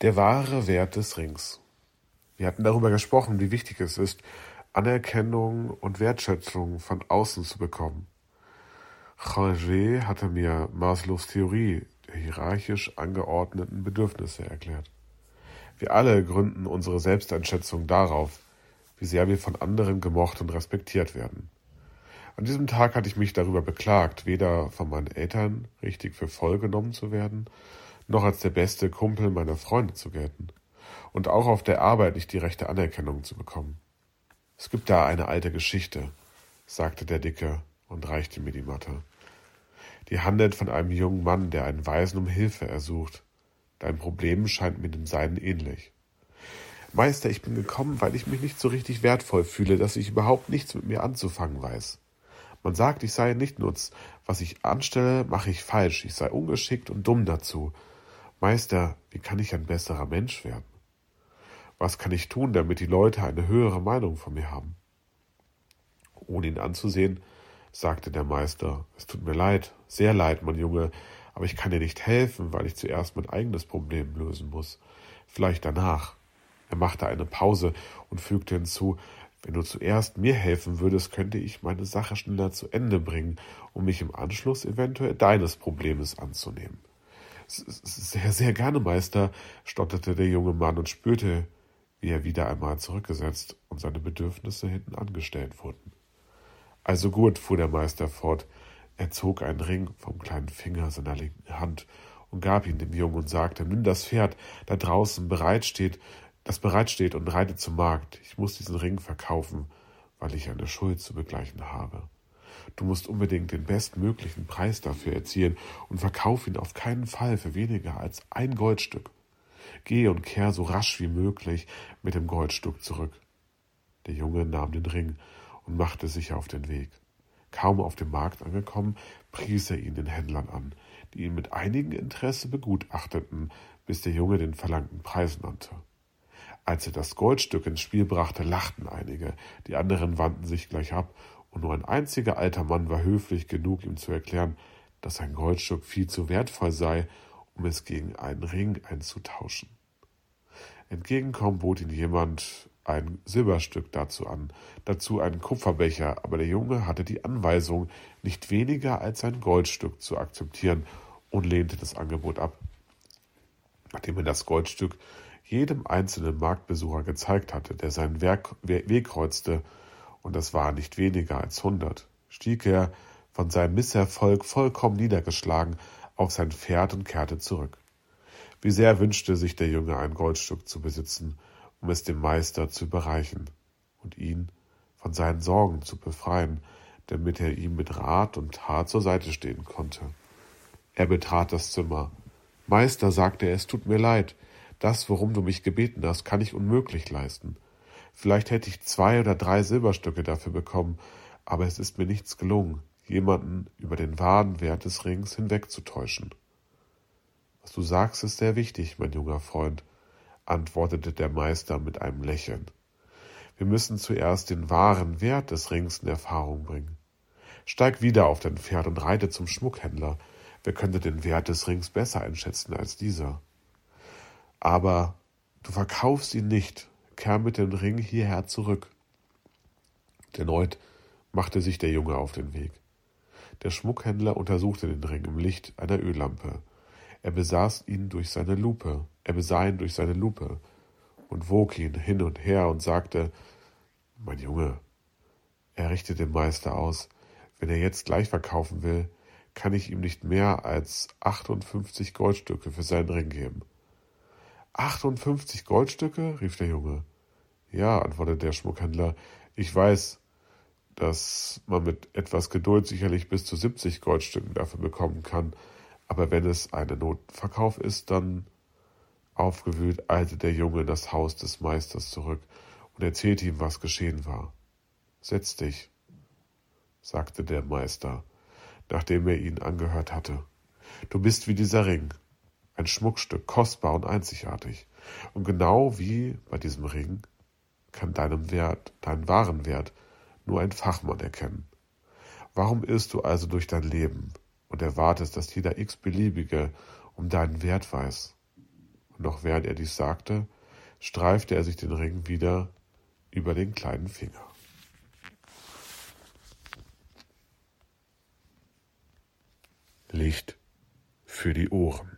Der wahre Wert des Rings. Wir hatten darüber gesprochen, wie wichtig es ist, Anerkennung und Wertschätzung von außen zu bekommen. Ranger hatte mir Maslows Theorie der hierarchisch angeordneten Bedürfnisse erklärt. Wir alle gründen unsere Selbsteinschätzung darauf, wie sehr wir von anderen gemocht und respektiert werden. An diesem Tag hatte ich mich darüber beklagt, weder von meinen Eltern richtig für voll genommen zu werden, noch als der beste Kumpel meiner Freunde zu gelten und auch auf der Arbeit nicht die rechte Anerkennung zu bekommen. Es gibt da eine alte Geschichte, sagte der Dicke und reichte mir die Matte. Die handelt von einem jungen Mann, der einen Weisen um Hilfe ersucht. Dein Problem scheint mir dem seinen ähnlich. Meister, ich bin gekommen, weil ich mich nicht so richtig wertvoll fühle, dass ich überhaupt nichts mit mir anzufangen weiß. Man sagt, ich sei nicht nutz. Was ich anstelle, mache ich falsch. Ich sei ungeschickt und dumm dazu. Meister, wie kann ich ein besserer Mensch werden? Was kann ich tun, damit die Leute eine höhere Meinung von mir haben? Ohne ihn anzusehen, sagte der Meister, es tut mir leid, sehr leid, mein Junge, aber ich kann dir nicht helfen, weil ich zuerst mein eigenes Problem lösen muss. Vielleicht danach. Er machte eine Pause und fügte hinzu, wenn du zuerst mir helfen würdest, könnte ich meine Sache schneller zu Ende bringen, um mich im Anschluss eventuell deines Problems anzunehmen. Sehr, sehr gerne, Meister, stotterte der junge Mann und spürte, wie er wieder einmal zurückgesetzt und seine Bedürfnisse hinten angestellt wurden. Also gut, fuhr der Meister fort, er zog einen Ring vom kleinen Finger seiner linken Hand und gab ihn dem Jungen und sagte, nimm das Pferd, da draußen bereitsteht, das bereitsteht und reite zum Markt. Ich muss diesen Ring verkaufen, weil ich eine Schuld zu begleichen habe. Du musst unbedingt den bestmöglichen Preis dafür erzielen und verkauf ihn auf keinen Fall für weniger als ein Goldstück. Geh und kehr so rasch wie möglich mit dem Goldstück zurück. Der Junge nahm den Ring und machte sich auf den Weg. Kaum auf dem Markt angekommen, pries er ihn den Händlern an, die ihn mit einigem Interesse begutachteten, bis der Junge den verlangten Preis nannte. Als er das Goldstück ins Spiel brachte, lachten einige, die anderen wandten sich gleich ab, und nur ein einziger alter Mann war höflich genug, ihm zu erklären, dass sein Goldstück viel zu wertvoll sei, um es gegen einen Ring einzutauschen. Entgegenkommen bot ihn jemand ein Silberstück dazu an, dazu einen Kupferbecher, aber der Junge hatte die Anweisung, nicht weniger als ein Goldstück zu akzeptieren und lehnte das Angebot ab. Nachdem er das Goldstück jedem einzelnen Marktbesucher gezeigt hatte, der seinen Weg, Weg kreuzte, und das waren nicht weniger als hundert, stieg er, von seinem Misserfolg vollkommen niedergeschlagen, auf sein Pferd und kehrte zurück. Wie sehr wünschte sich der Junge ein Goldstück zu besitzen, um es dem Meister zu überreichen und ihn von seinen Sorgen zu befreien, damit er ihm mit Rat und Tat zur Seite stehen konnte. Er betrat das Zimmer. Meister, sagte er, es tut mir leid. Das, worum du mich gebeten hast, kann ich unmöglich leisten. Vielleicht hätte ich zwei oder drei Silberstücke dafür bekommen, aber es ist mir nichts gelungen, jemanden über den wahren Wert des Rings hinwegzutäuschen. Was du sagst, ist sehr wichtig, mein junger Freund, antwortete der Meister mit einem Lächeln. Wir müssen zuerst den wahren Wert des Rings in Erfahrung bringen. Steig wieder auf dein Pferd und reite zum Schmuckhändler. Wer könnte den Wert des Rings besser einschätzen als dieser? Aber du verkaufst ihn nicht, kehr mit dem Ring hierher zurück. Erneut machte sich der Junge auf den Weg. Der Schmuckhändler untersuchte den Ring im Licht einer Öllampe. Er besaß ihn durch seine Lupe, er besah ihn durch seine Lupe und wog ihn hin und her und sagte, mein Junge, er richtete dem Meister aus, wenn er jetzt gleich verkaufen will, kann ich ihm nicht mehr als 58 Goldstücke für seinen Ring geben. 58 Goldstücke? rief der Junge. Ja, antwortete der Schmuckhändler, ich weiß, dass man mit etwas Geduld sicherlich bis zu 70 Goldstücken dafür bekommen kann, aber wenn es eine Notverkauf ist, dann aufgewühlt eilte der Junge in das Haus des Meisters zurück und erzählte ihm, was geschehen war. Setz dich, sagte der Meister, nachdem er ihn angehört hatte. Du bist wie dieser Ring, ein Schmuckstück, kostbar und einzigartig. Und genau wie bei diesem Ring kann deinen Wert, deinen wahren Wert, nur ein Fachmann erkennen. Warum irrst du also durch dein Leben und erwartest, dass jeder x-beliebige um deinen Wert weiß? Und noch während er dies sagte, streifte er sich den Ring wieder über den kleinen Finger. Licht für die Ohren.